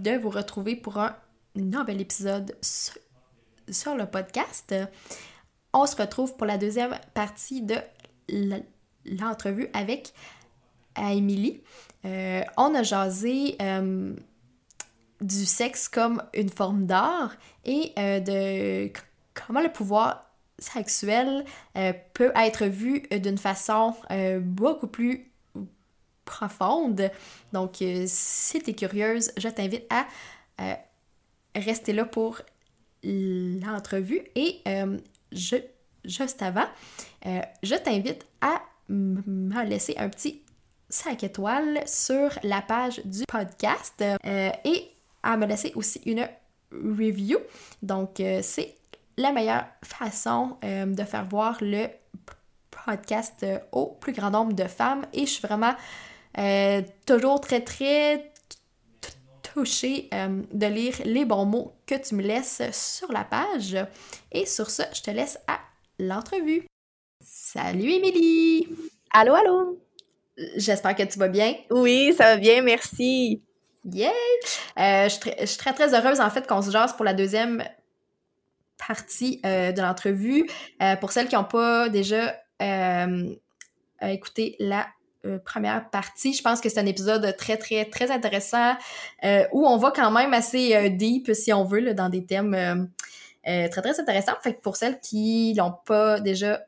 de vous retrouver pour un nouvel épisode sur, le podcast. On se retrouve pour la deuxième partie de l'entrevue avec Émilie. Euh, on a jasé euh, du sexe comme une forme d'art et euh, de comment le pouvoir sexuel peut être vu d'une façon beaucoup plus profonde. Donc, euh, si tu es curieuse, je t'invite à euh, rester là pour l'entrevue. Et euh, je, juste avant, je t'invite à me laisser un petit 5 étoiles sur la page du podcast et à me laisser aussi une review. Donc, c'est la meilleure façon de faire voir le podcast au plus grand nombre de femmes et je suis vraiment euh, toujours très, très touchée euh, de lire les bons mots que tu me laisses sur la page. Et sur ce, je te laisse à l'entrevue. Salut Émilie! Allô, allô! J'espère que tu vas bien. Oui, ça va bien, merci. Yay! Euh, je, suis très, très heureuse en fait qu'on se jase pour la deuxième partie de l'entrevue. pour celles qui n'ont pas déjà écouté la euh, première partie. Je pense que c'est un épisode très, très, très intéressant euh, où on va quand même assez euh, deep, si on veut, là, dans des thèmes très, très intéressants. Fait que pour celles qui l'ont pas déjà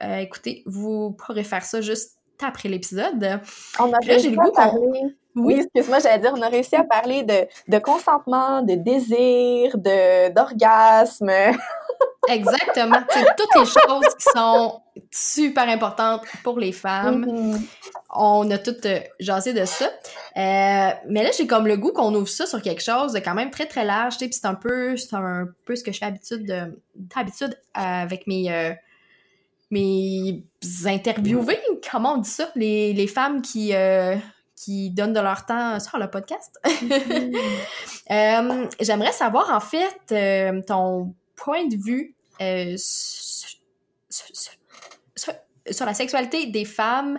écouté, vous pourrez faire ça juste après l'épisode. On a réussi à parler... Oui, excuse-moi, j'allais dire, on a réussi à parler de, de consentement, de désir, de d'orgasme. Exactement. C'est toutes les choses qui sont super importantes pour les femmes. Mm-hmm. On a toutes euh, jasé de ça. Euh, mais là, j'ai comme le goût qu'on ouvre ça sur quelque chose de quand même très, très large. Puis c'est un peu, c'est un peu ce que je fais habitude de, d'habitude avec mes, euh, mes interviewés. Comment on dit ça? Les, les femmes qui, qui donnent de leur temps sur le podcast. Mm-hmm. j'aimerais savoir, en fait, ton point de vue euh, sur, la sexualité des femmes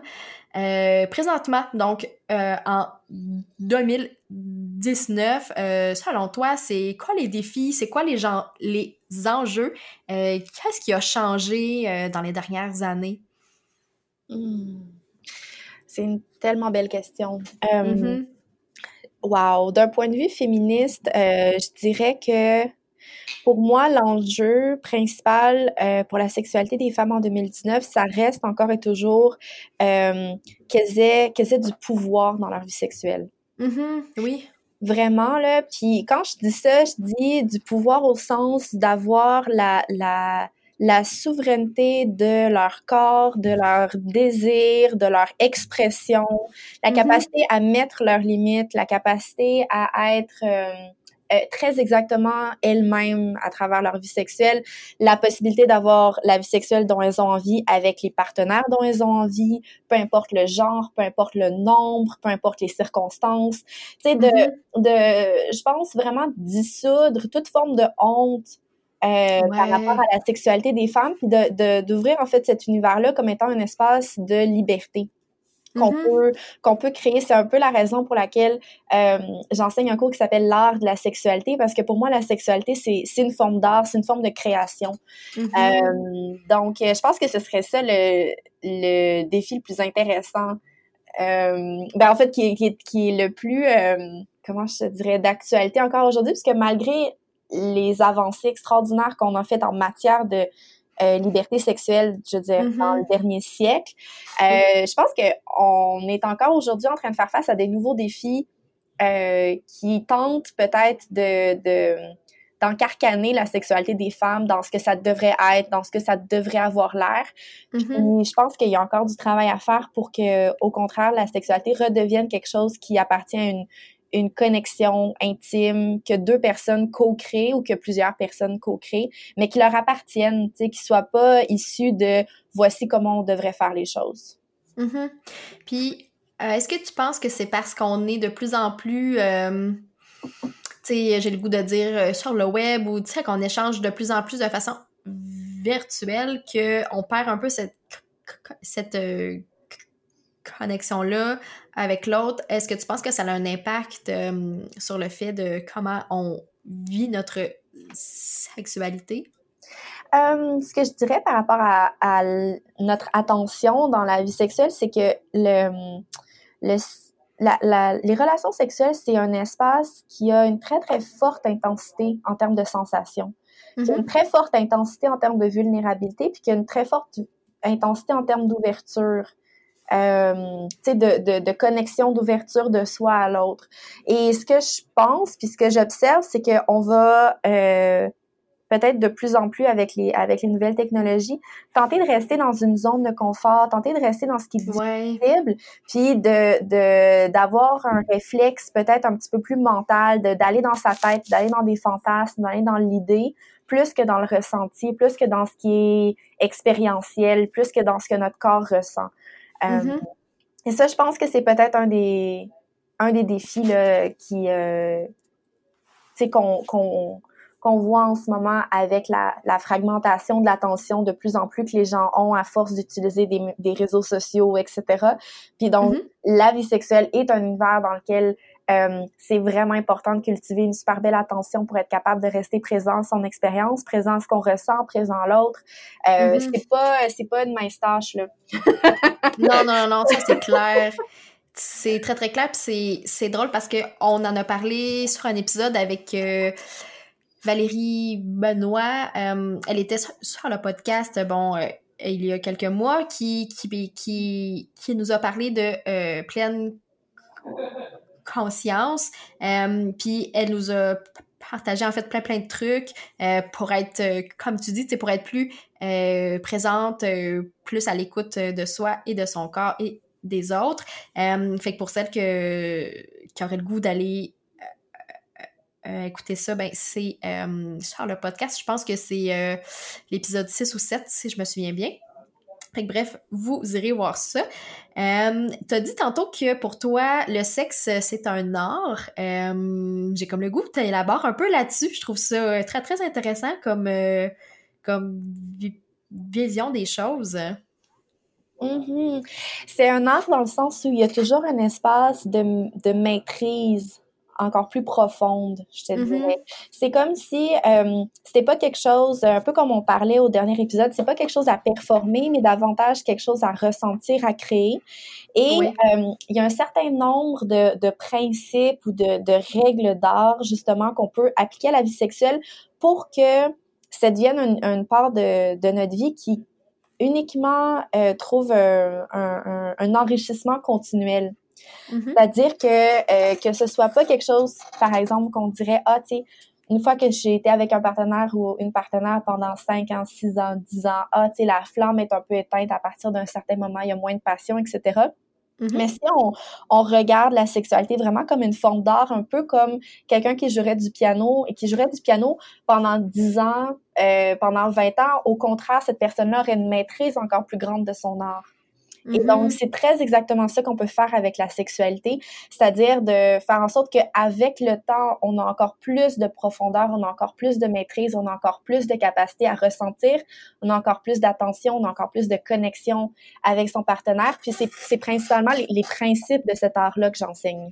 euh, présentement, donc euh, en 2019, selon toi, c'est quoi les défis, c'est quoi les, gens, les enjeux, qu'est-ce qui a changé dans les dernières années? Hmm. C'est une tellement belle question. Mm-hmm. Wow, d'un point de vue féministe, je dirais que pour moi, l'enjeu principal euh, pour la sexualité des femmes en 2019, ça reste encore et toujours euh, qu'elles aient, aient, du pouvoir dans leur vie sexuelle. Mm-hmm, oui. Vraiment, là. Puis quand je dis ça, je dis du pouvoir au sens d'avoir la, la, la souveraineté de leur corps, de leur désir, de leur expression, la mm-hmm. capacité à mettre leurs limites, la capacité à être... Euh, euh, très exactement elles-mêmes à travers leur vie sexuelle, la possibilité d'avoir la vie sexuelle dont elles ont envie avec les partenaires dont elles ont envie, peu importe le genre, peu importe le nombre, peu importe les circonstances. Tu sais, de, mm-hmm. de, je pense vraiment dissoudre toute forme de honte euh, par rapport à la sexualité des femmes, puis de d'ouvrir en fait cet univers-là comme étant un espace de liberté qu'on mm-hmm. peut qu'on peut créer. C'est un peu la raison pour laquelle euh, j'enseigne un cours qui s'appelle l'art de la sexualité parce que pour moi la sexualité c'est c'est une forme d'art, c'est une forme de création. Mm-hmm. Euh, donc je pense que ce serait ça le le défi le plus intéressant. Euh, ben en fait qui est, qui est, qui est le plus comment je dirais d'actualité encore aujourd'hui parce que malgré les avancées extraordinaires qu'on a faites en matière de euh, liberté sexuelle, je veux dire, dans le mm-hmm. dernier siècle. Euh, je pense qu'on est encore aujourd'hui en train de faire face à des nouveaux défis euh, qui tentent peut-être de, de d'encarcaner la sexualité des femmes dans ce que ça devrait être, dans ce que ça devrait avoir l'air. Mm-hmm. Je pense qu'il y a encore du travail à faire pour que, au contraire, la sexualité redevienne quelque chose qui appartient à une, une connexion intime que deux personnes co-créent ou que plusieurs personnes co-créent, mais qui leur appartiennent, tu sais, qui soient pas issus de voici comment on devrait faire les choses. Mm-hmm. Puis, euh, est-ce que tu penses que c'est parce qu'on est de plus en plus, euh, j'ai le goût de dire euh, sur le web ou qu'on échange de plus en plus de façon virtuelle qu'on perd un peu cette cette connexion-là avec l'autre, est-ce que tu penses que ça a un impact euh, sur le fait de comment on vit notre sexualité? Euh, ce que je dirais par rapport à, notre attention dans la vie sexuelle, c'est que le, les relations sexuelles, c'est un espace qui a une très, très forte intensité en termes de sensations, qui a une mm-hmm. très forte intensité en termes de vulnérabilité, puis qui a une très forte intensité en termes d'ouverture euh, de, de, de, connexion, d'ouverture de soi à l'autre. Et ce que je pense, puis ce que j'observe, c'est qu'on va euh, peut-être de plus en plus avec les avec les nouvelles technologies, tenter de rester dans une zone de confort, tenter de rester dans ce qui est possible, puis de de d'avoir un réflexe peut-être un petit peu plus mental, d'aller dans sa tête, d'aller dans des fantasmes, d'aller dans l'idée, plus que dans le ressenti, plus que dans ce qui est expérientiel, plus que dans ce que notre corps ressent. Euh, mm-hmm. Et ça, je pense que c'est peut-être un des, un des défis là, qui, euh, qu'on qu'on qu'on voit en ce moment avec la, la fragmentation de l'attention de plus en plus que les gens ont à force d'utiliser des, des, réseaux sociaux, etc. Puis donc, mm-hmm. la vie sexuelle est un univers dans lequel euh, c'est vraiment important de cultiver une super belle attention pour être capable de rester présent à son expérience, présent à ce qu'on ressent, présent à l'autre. Euh, mm-hmm. C'est pas c'est pas une mince tâche là. non non non, ça c'est clair. C'est très très clair c'est drôle parce que on en a parlé sur un épisode avec euh, Valérie Benoît. Euh, elle était sur, le podcast bon il y a quelques mois qui qui qui, qui nous a parlé de pleine conscience. Euh, puis elle nous a partagé en fait plein plein de trucs euh, pour être, euh, comme tu dis, pour être plus présente, plus à l'écoute de soi et de son corps et des autres. fait que pour celles que, qui auraient le goût d'aller écouter ça, ben c'est sur le podcast. Je pense que c'est l'épisode 6 ou 7, si je me souviens bien bref, vous irez voir ça. Euh, tu as dit tantôt que pour toi, le sexe, c'est un art. Euh, j'ai comme le goût, tu élabores un peu là-dessus. Je trouve ça euh, très, très intéressant comme, comme vision des choses. Mm-hmm. C'est un art dans le sens où il y a toujours un espace de, de maîtrise encore plus profonde, je te mm-hmm. dirais. C'est comme si euh, c'était pas quelque chose, un peu comme on parlait au dernier épisode, c'est pas quelque chose à performer, mais davantage quelque chose à ressentir, à créer. Et euh, il y a un certain nombre de, de principes ou de, de règles d'art, justement, qu'on peut appliquer à la vie sexuelle pour que ça devienne une, une part de, de notre vie qui uniquement euh, trouve un, un, un enrichissement continuel. Mm-hmm. C'est-à-dire que euh, que ce soit pas quelque chose, par exemple, qu'on dirait, ah, tu sais, une fois que j'ai été avec un partenaire ou une partenaire pendant 5 ans, 6 ans, 10 ans, ah, tu sais, la flamme est un peu éteinte à partir d'un certain moment, il y a moins de passion, etc. Mm-hmm. Mais si on, on, regarde la sexualité vraiment comme une forme d'art, un peu comme quelqu'un qui jouerait du piano et qui jouerait du piano pendant 10 ans, euh, pendant 20 ans, au contraire, cette personne-là aurait une maîtrise encore plus grande de son art. Et donc, mm-hmm. c'est très exactement ça qu'on peut faire avec la sexualité, c'est-à-dire de faire en sorte qu'avec le temps, on a encore plus de profondeur, on a encore plus de maîtrise, on a encore plus de capacité à ressentir, on a encore plus d'attention, on a encore plus de connexion avec son partenaire. Puis c'est principalement les, les principes de cet art-là que j'enseigne.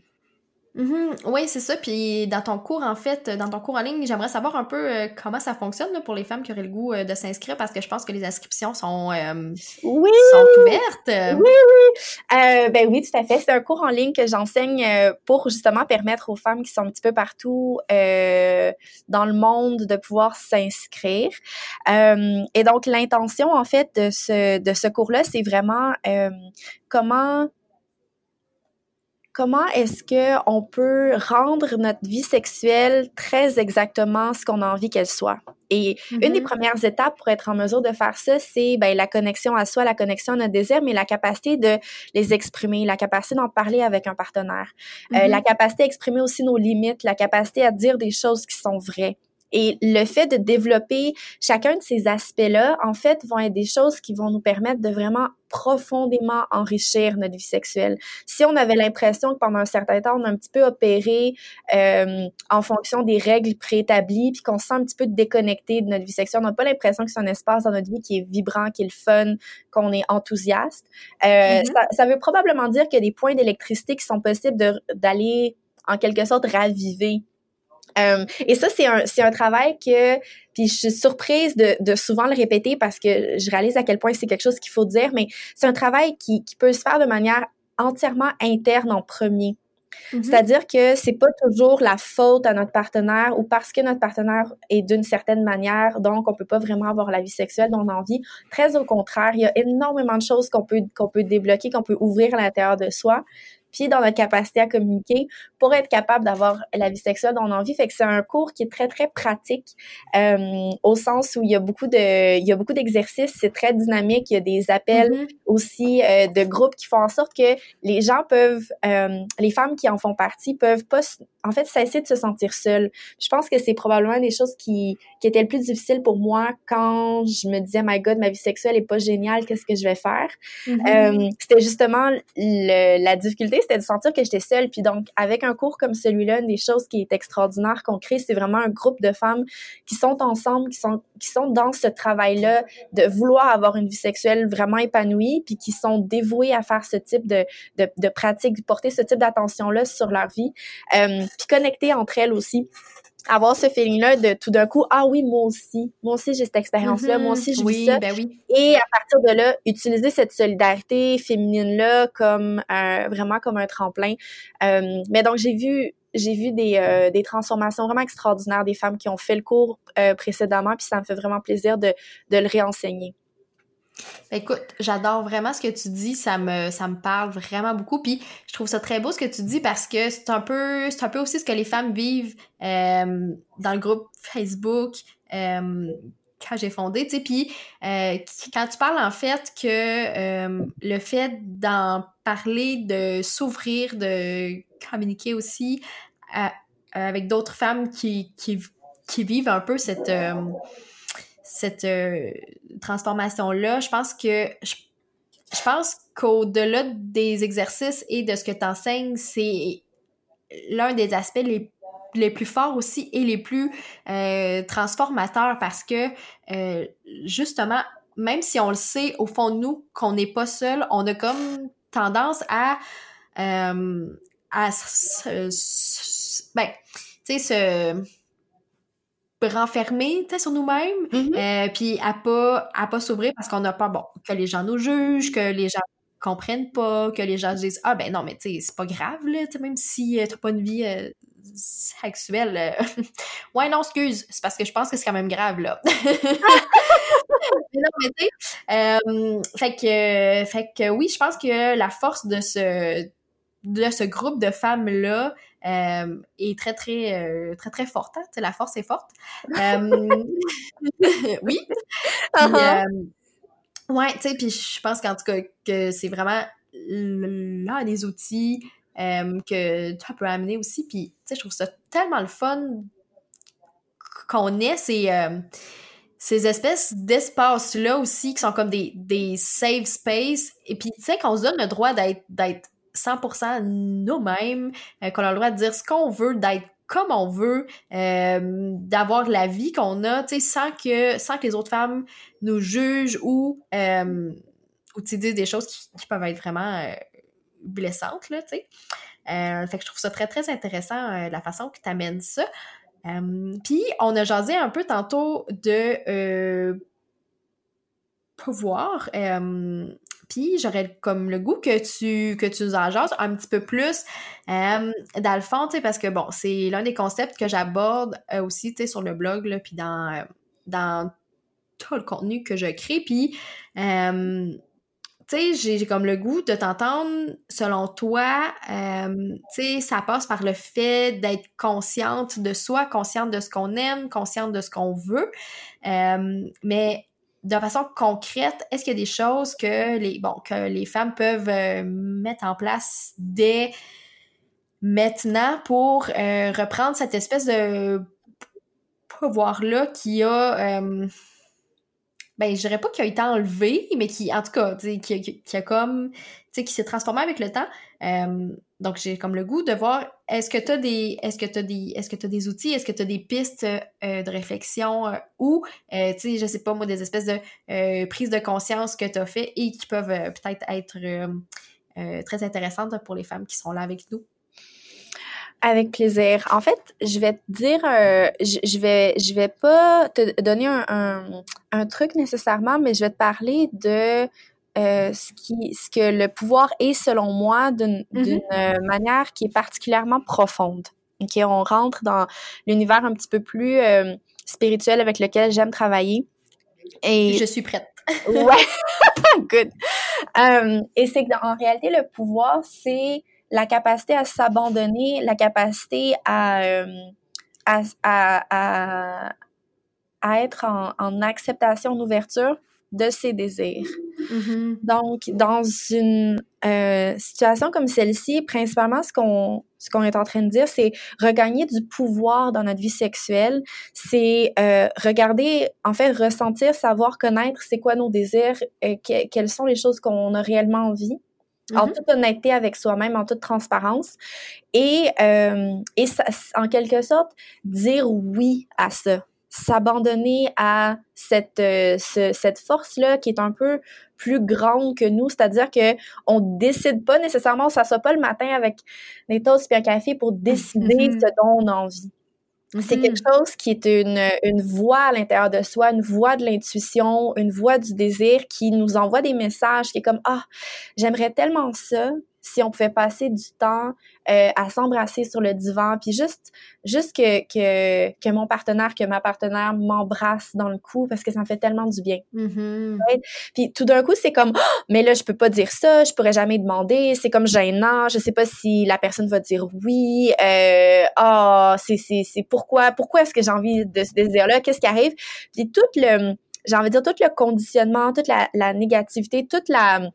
Mm-hmm. Oui, c'est ça. Puis dans ton cours, en fait, dans ton cours en ligne, j'aimerais savoir un peu euh, comment ça fonctionne pour les femmes qui auraient le goût euh, de s'inscrire parce que je pense que les inscriptions sont, euh, oui! sont ouvertes. Oui, oui. ben oui, tout à fait. C'est un cours en ligne que j'enseigne pour justement permettre aux femmes qui sont un petit peu partout dans le monde de pouvoir s'inscrire. et donc l'intention en fait de ce de ce cours-là, c'est vraiment comment comment est-ce que on peut rendre notre vie sexuelle très exactement ce qu'on a envie qu'elle soit? Et une des mm-hmm. premières étapes pour être en mesure de faire ça, c'est ben, la connexion à soi, la connexion à notre désir, mais la capacité de les exprimer, la capacité d'en parler avec un partenaire, euh, mm-hmm. la capacité à exprimer aussi nos limites, la capacité à dire des choses qui sont vraies. Et le fait de développer chacun de ces aspects-là, en fait, vont être des choses qui vont nous permettre de vraiment profondément enrichir notre vie sexuelle. Si on avait l'impression que pendant un certain temps, on a un petit peu opéré euh, en fonction des règles préétablies, puis qu'on se sent un petit peu déconnecté de notre vie sexuelle, on n'a pas l'impression que c'est un espace dans notre vie qui est vibrant, qui est le fun, qu'on est enthousiaste. Euh, mm-hmm. ça, ça, veut probablement dire qu'il y a des points d'électricité qui sont possibles d'aller en quelque sorte raviver euh, et ça, c'est un, c'est un travail que, puis je suis surprise de, de souvent le répéter parce que je réalise à quel point c'est quelque chose qu'il faut dire, mais c'est un travail qui, qui peut se faire de manière entièrement interne en premier. Mm-hmm. C'est-à-dire que c'est pas toujours la faute à notre partenaire ou parce que notre partenaire est d'une certaine manière, donc on peut pas vraiment avoir la vie sexuelle dont on a envie. Très au contraire, il y a énormément de choses qu'on peut qu'on peut débloquer, qu'on peut ouvrir à l'intérieur de soi puis dans notre capacité à communiquer pour être capable d'avoir la vie sexuelle dont on a envie. Fait que c'est un cours qui est très, très pratique euh, au sens où il y a beaucoup de, il y a beaucoup d'exercices, c'est très dynamique, il y a des appels mm-hmm. aussi euh, de groupes qui font en sorte que les gens peuvent, euh, les femmes qui en font partie peuvent pas, en fait, cesser de se sentir seules. Je pense que c'est probablement des choses qui, qui étaient le plus difficiles pour moi quand je me disais, my God, ma vie sexuelle est pas géniale, qu'est-ce que je vais faire? Mm-hmm. c'était justement le, la difficulté, c'était de sentir que j'étais seule. Puis donc, avec un cours comme celui-là, une des choses qui est extraordinaire qu'on crée, c'est vraiment un groupe de femmes qui sont ensemble, qui sont, qui sont dans ce travail-là de vouloir avoir une vie sexuelle vraiment épanouie, puis qui sont dévouées à faire ce type de, de, de pratique, porter ce type d'attention-là sur leur vie, euh, puis connecter entre elles aussi avoir ce feeling-là de tout d'un coup, ah oui, moi aussi, moi aussi j'ai cette expérience-là, moi aussi je vis oui, ça. Ben oui. Et à partir de là, utiliser cette solidarité féminine-là comme vraiment comme un tremplin. Euh, mais donc j'ai vu j'ai vu des, euh, des transformations vraiment extraordinaires des femmes qui ont fait le cours euh, précédemment, puis ça me fait vraiment plaisir de, de le réenseigner. Ben, écoute, j'adore vraiment ce que tu dis, ça me parle vraiment beaucoup puis je trouve ça très beau ce que tu dis parce que c'est un peu aussi ce que les femmes vivent euh, dans le groupe Facebook euh, quand j'ai fondé, tu puis euh, quand tu parles en fait que le fait d'en parler, de s'ouvrir, de communiquer aussi avec d'autres femmes qui, qui qui vivent un peu cette cette euh, transformation-là, je pense que je, pense qu'au-delà des exercices et de ce que tu enseignes, c'est l'un des aspects les, plus forts aussi et les plus euh, transformateurs parce que euh, justement, même si on le sait au fond de nous qu'on n'est pas seul, on a comme tendance à à ben, tu sais, se renfermer sur nous-mêmes, mm-hmm. euh, puis à pas à pas s'ouvrir parce qu'on a peur bon que les gens nous jugent, que les gens comprennent pas, que les gens disent ah ben non mais tu sais c'est pas grave là, même si euh, t'as pas une vie euh, sexuelle. ouais non excuse, c'est parce que je pense que c'est quand même grave là. non mais tu sais, fait que fait que oui je pense que la force de ce de ce groupe de femmes là euh, est très, très, euh, très, très forte. Hein? La force est forte. Euh, oui. Uh-huh. ouais, tu sais, puis je pense qu'en tout cas, que c'est vraiment là des outils que tu peux amener aussi. Puis, tu sais, je trouve ça tellement le fun qu'on ait ces, ces espèces d'espaces-là aussi qui sont comme des, des safe space. Et puis, tu sais, qu'on se donne le droit d'être 100% nous-mêmes, euh, qu'on a le droit de dire ce qu'on veut, d'être comme on veut, euh, d'avoir la vie qu'on a, tu sais, sans que, sans que les autres femmes nous jugent ou, euh, ou disent des choses qui, peuvent être vraiment blessantes, là, tu sais. fait que je trouve ça très, très intéressant, la façon que tu amènes ça. Puis, on a jasé un peu tantôt de pouvoir. Puis j'aurais comme le goût que tu que tu nous en un petit peu plus euh, dans le fond, parce que bon, c'est l'un des concepts que j'aborde euh, aussi, tu sais, sur le blog, puis dans, dans tout le contenu que je crée. Puis, euh, tu sais, j'ai comme le goût de t'entendre, selon toi, euh, tu sais, ça passe par le fait d'être consciente de soi, consciente de ce qu'on aime, consciente de ce qu'on veut. Euh, mais de façon concrète, est-ce qu'il y a des choses que les, bon, que les femmes peuvent euh, mettre en place dès maintenant pour reprendre cette espèce de pouvoir-là qui a ben je dirais pas qu'il a été enlevé, mais qui, en tout cas, qui, qui, a comme, qui s'est transformé avec le temps. Euh, donc j'ai comme le goût de voir, est-ce que tu as des, est-ce que tu des, est-ce que tu des outils, est-ce que tu as des pistes euh, de réflexion euh, ou, tu sais, je sais pas moi, des espèces de prises de conscience que tu as fait et qui peuvent peut-être être, très intéressantes pour les femmes qui sont là avec nous? Avec plaisir. En fait, je vais te dire, euh, je, vais, je vais pas te donner un, un, truc nécessairement, mais je vais te parler de euh, ce, qui, ce que le pouvoir est selon moi d'une euh, manière qui est particulièrement profonde. Ok, on rentre dans l'univers un petit peu plus spirituel avec lequel j'aime travailler. Et je suis prête. ouais, good. et c'est que en réalité le pouvoir c'est la capacité à s'abandonner, la capacité à, euh, à, à, à, être en, en, acceptation, en ouverture de ses désirs. Mm-hmm. Donc, dans une euh, situation comme celle-ci, principalement, ce qu'on ce qu'on est en train de dire, c'est regagner du pouvoir dans notre vie sexuelle. C'est euh, regarder, en fait, ressentir, savoir, connaître c'est quoi nos désirs, et quelles sont les choses qu'on a réellement envie en mm-hmm. toute honnêteté avec soi-même, en toute transparence, et, euh, et en quelque sorte dire oui à ça, s'abandonner à cette euh, cette force là qui est un peu plus grande que nous, c'est-à-dire que on décide pas nécessairement, on s'assoit pas le matin avec des toasts et un café pour décider mm-hmm. ce dont on a envie. C'est quelque mm-hmm. chose qui est une, une voix à l'intérieur de soi, une voix de l'intuition, une voix du désir qui nous envoie des messages qui est comme ah j'aimerais tellement ça si on pouvait passer du temps euh, à s'embrasser sur le divan, puis juste, juste que, que, que mon partenaire, que ma partenaire m'embrasse dans le cou parce que ça me fait tellement du bien. Mm-hmm. Puis tout d'un coup, c'est comme, oh, mais là, je peux pas dire ça, je pourrais jamais demander, c'est comme gênant, je sais pas si la personne va dire oui, euh, oh, c'est, c'est, c'est pourquoi, pourquoi est-ce que j'ai envie de ce désir-là, qu'est-ce qui arrive? Puis tout le, j'ai envie de dire, tout le conditionnement, toute la, la négativité, toute la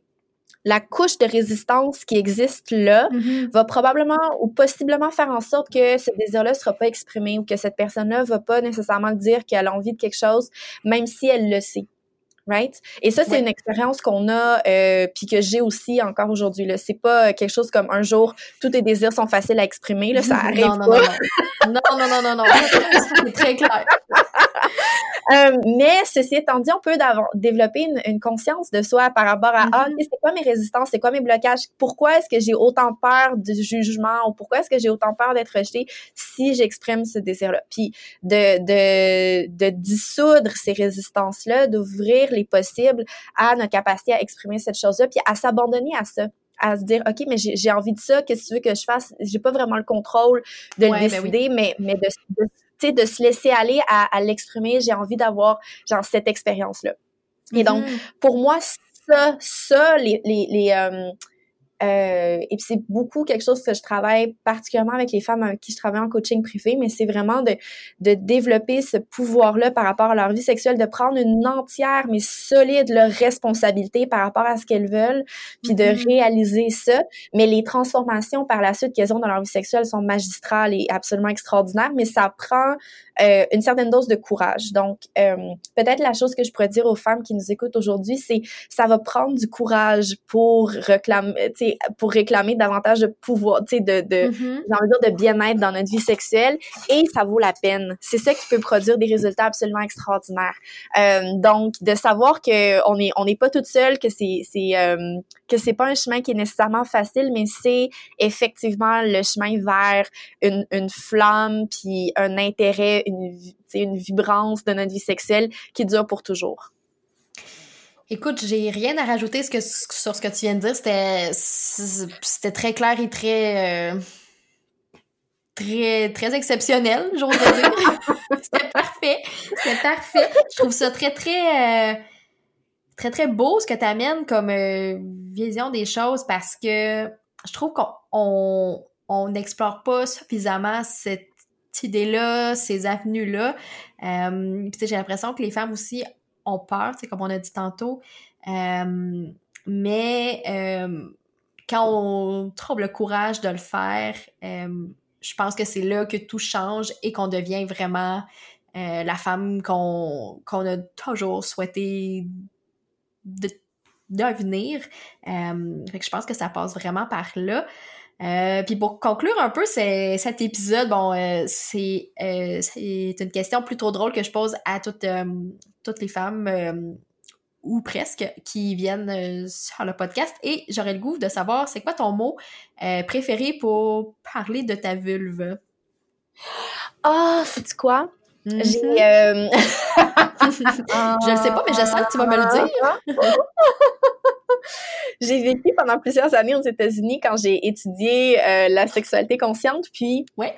la couche de résistance qui existe là mm-hmm. va probablement ou possiblement faire en sorte que ce désir-là sera pas exprimé ou que cette personne-là va pas nécessairement dire qu'elle a envie de quelque chose, même si elle le sait. Right? Et ça, c'est une expérience qu'on a, euh, puis que j'ai aussi encore aujourd'hui. Là, c'est pas quelque chose comme un jour tous tes désirs sont faciles à exprimer. Là, ça arrive non, non, pas. Non, non, non, non, non, non. c'est très clair. Euh, mais ceci étant dit, on peut développer une, une, conscience de soi par rapport à ah, mm-hmm. c'est quoi mes résistances, c'est quoi mes blocages, pourquoi est-ce que j'ai autant peur du jugement ou pourquoi est-ce que j'ai autant peur d'être rejetée si j'exprime ce désir-là? Puis de, de, de dissoudre ces résistances-là, d'ouvrir les possibles à notre capacité à exprimer cette chose-là, puis à s'abandonner à ça à se dire ok mais j'ai envie de ça qu'est-ce que tu veux que je fasse? J'ai pas vraiment le contrôle de le ben décider mais mais de, de de se laisser aller à, à l'exprimer. J'ai envie d'avoir genre cette expérience-là. Et donc, mm-hmm. pour moi, ça, ça, les, les, les euh, euh, et puis c'est beaucoup quelque chose que je travaille particulièrement avec les femmes avec qui je travaille en coaching privé, mais c'est vraiment de, de développer ce pouvoir-là par rapport à leur vie sexuelle, de prendre une entière mais solide leur responsabilité par rapport à ce qu'elles veulent, puis de mm-hmm. réaliser ça. Mais les transformations par la suite qu'elles ont dans leur vie sexuelle sont magistrales et absolument extraordinaires, mais ça prend euh, une certaine dose de courage. Donc, euh, peut-être la chose que je pourrais dire aux femmes qui nous écoutent aujourd'hui, c'est ça va prendre du courage pour réclamer, pour réclamer davantage de pouvoir, tu sais, de, de, mm-hmm. dire de bien-être dans notre vie sexuelle, et ça vaut la peine. C'est ça qui peut produire des résultats absolument extraordinaires. Euh, donc, de savoir que on est on n'est pas toute seule, que c'est c'est que c'est pas un chemin qui est nécessairement facile, mais c'est effectivement le chemin vers une, une flamme puis un intérêt une, une vibrance de notre vie sexuelle qui dure pour toujours. Écoute, j'ai rien à rajouter sur ce que tu viens de dire. C'était, très clair et très, euh, très, très exceptionnel, j'ose dire. c'était parfait. C'était parfait. Je trouve ça très, très, euh, très, très beau ce que tu amènes comme euh, vision des choses parce que je trouve qu'on n'explore pas suffisamment cette idée-là, ces avenues-là. Euh, j'ai l'impression que les femmes aussi ont peur, c'est comme on a dit tantôt. Euh, mais euh, quand on trouve le courage de le faire, je pense que c'est là que tout change et qu'on devient vraiment la femme qu'on a toujours souhaité devenir. je pense que ça passe vraiment par là. Puis pour conclure un peu cet épisode, bon, c'est une question plutôt drôle que je pose à toutes, toutes les femmes ou presque qui viennent euh, sur le podcast et j'aurais le goût de savoir c'est quoi ton mot euh, préféré pour parler de ta vulve? Ah, oh, c'est quoi? Mm-hmm. Euh, je le sais pas, mais je sens que tu vas me le dire. j'ai vécu pendant plusieurs années aux États-Unis quand j'ai étudié la sexualité consciente, puis. Ouais.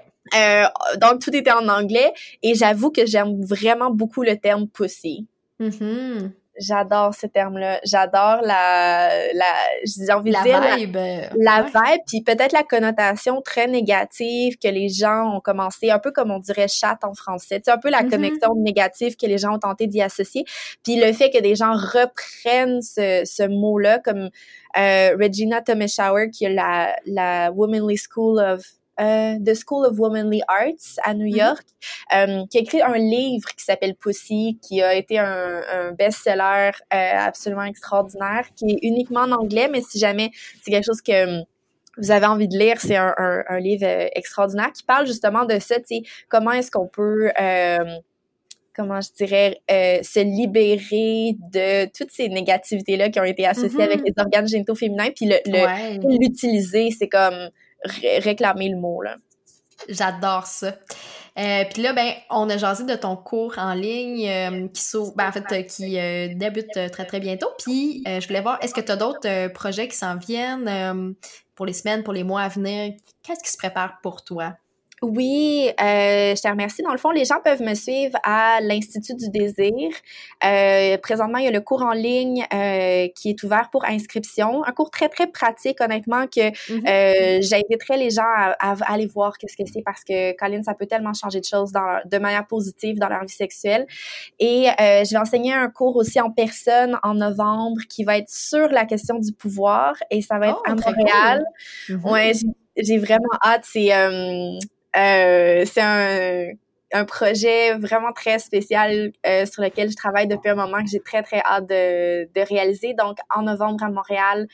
donc, tout était en anglais et j'avoue que j'aime vraiment beaucoup le terme pussy. Mm J'adore ce terme-là. J'adore la, la, j'ai envie de dire vibe. la, vibe, puis peut-être la connotation très négative que les gens ont commencé, un peu comme on dirait chat en français. C'est un peu la mm-hmm. connexion négative que les gens ont tenté d'y associer. Puis le fait que des gens reprennent ce, ce mot-là, comme euh, Regina Tomeshauer, qui est la, la Womanly School of euh, The School of Womanly Arts à New mm-hmm. York, euh, qui a écrit un livre qui s'appelle Pussy, qui a été un, un best-seller euh, absolument extraordinaire, qui est uniquement en anglais, mais si jamais c'est quelque chose que hum, vous avez envie de lire, c'est un, un, un, livre extraordinaire qui parle justement de ça, comment est-ce qu'on peut comment je dirais, euh, se libérer de toutes ces négativités-là qui ont été associées avec mm-hmm. les organes génitaux féminins, puis l'utiliser, c'est comme réclamer le mot. J'adore ça. Euh, puis là, ben, on a jasé de ton cours en ligne euh, qui, ben, en qui euh, débute très, très bientôt. Puis, je voulais voir, est-ce que tu as d'autres projets qui s'en viennent pour les semaines, pour les mois à venir? Qu'est-ce qui se prépare pour toi? Oui, euh, je te remercie. Dans le fond, les gens peuvent me suivre à l'Institut du désir. Euh, présentement, il y a le cours en ligne euh, qui est ouvert pour inscription. Un cours très, très pratique, honnêtement, que euh, j'inviterais les gens à, à, aller voir qu'est-ce que c'est parce que, Colin, ça peut tellement changer de choses dans, de manière positive dans leur vie sexuelle. Et euh, je vais enseigner un cours aussi en personne en novembre qui va être sur la question du pouvoir et ça va être oh, à Montréal. Mm-hmm. Ouais, j'ai vraiment hâte. C'est euh, c'est un, un projet vraiment très spécial euh, sur lequel je travaille depuis un moment que j'ai très très hâte de, de réaliser. Donc en novembre à Montréal,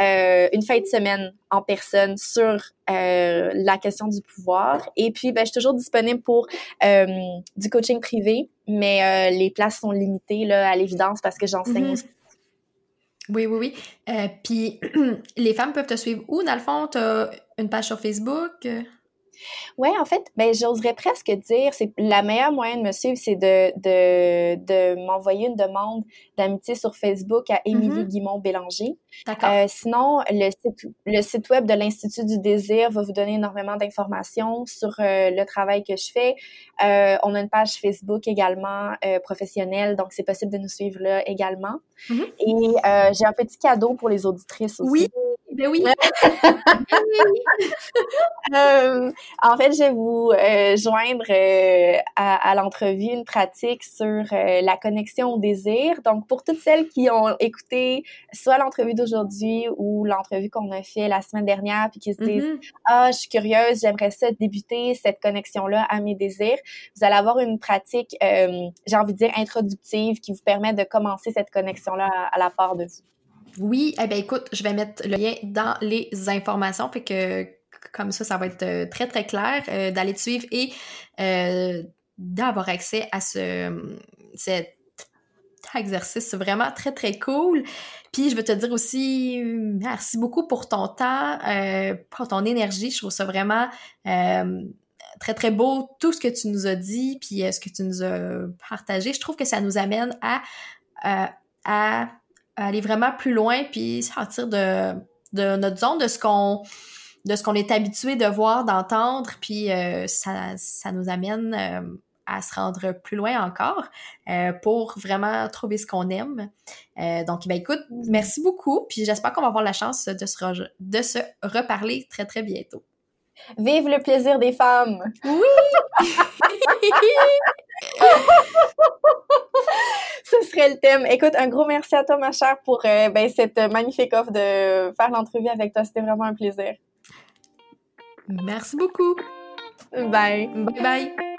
euh, une fin de semaine en personne sur la question du pouvoir. Et puis ben, je suis toujours disponible pour du coaching privé, mais les places sont limitées là à l'évidence parce que j'enseigne mm-hmm. Oui, oui, oui. puis les femmes peuvent te suivre où dans le fond? Tu as une page sur Facebook? Oui, en fait, ben, j'oserais presque dire, c'est la meilleure moyen de me suivre, c'est de, de, de m'envoyer une demande d'amitié sur Facebook à Émilie mm-hmm. Guimont-Bélanger. D'accord. Euh, sinon, le site, le site web de l'Institut du désir va vous donner énormément d'informations sur euh, le travail que je fais. Euh, on a une page Facebook également professionnelle, donc c'est possible de nous suivre là également. Mm-hmm. Et j'ai un petit cadeau pour les auditrices aussi. Oui, ben oui. euh, en fait, je vais vous euh, joindre euh, à, à l'entrevue une pratique sur euh, la connexion au désir. Donc, pour toutes celles qui ont écouté soit l'entrevue d'aujourd'hui ou l'entrevue qu'on a fait la semaine dernière, puis qui se disent mm-hmm. ah, je suis curieuse, j'aimerais ça débuter cette connexion-là à mes désirs, vous allez avoir une pratique, j'ai envie de dire introductive, qui vous permet de commencer cette connexion-là à la part de vous. Oui, eh bien écoute, je vais mettre le lien dans les informations, fait que comme ça, ça va être euh, très très clair euh, d'aller te suivre et euh, d'avoir accès à ce cet exercice vraiment très très cool. Puis je veux te dire aussi merci beaucoup pour ton temps, pour ton énergie. Je trouve ça vraiment très très beau tout ce que tu nous as dit puis ce que tu nous as partagé. Je trouve que ça nous amène à à aller vraiment plus loin puis sortir de, de notre zone, de ce qu'on de ce qu'on est habitué de voir, d'entendre, puis euh, ça, ça nous amène euh, à se rendre plus loin encore euh, pour vraiment trouver ce qu'on aime. Euh, donc, ben écoute, merci beaucoup. Puis j'espère qu'on va avoir la chance de se, de se reparler très, très bientôt. Vive le plaisir des femmes! Oui! Ce serait le thème. Écoute, un gros merci à toi, ma chère, pour euh, ben, cette magnifique offre de faire l'entrevue avec toi. C'était vraiment un plaisir. Merci beaucoup. Bye. Bye bye.